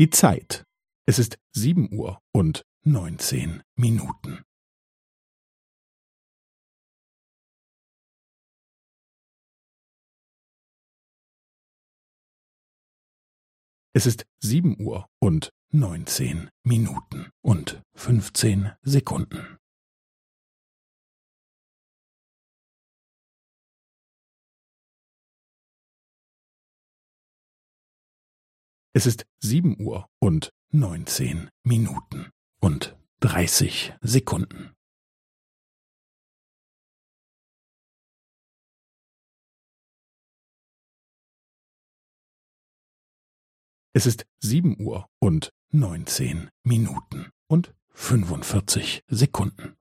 Die Zeit. Es ist sieben Uhr und neunzehn Minuten. Es ist sieben Uhr und neunzehn Minuten und fünfzehn Sekunden. Es ist sieben Uhr und neunzehn Minuten und dreißig Sekunden. Es ist sieben Uhr und neunzehn Minuten und fünfundvierzig Sekunden.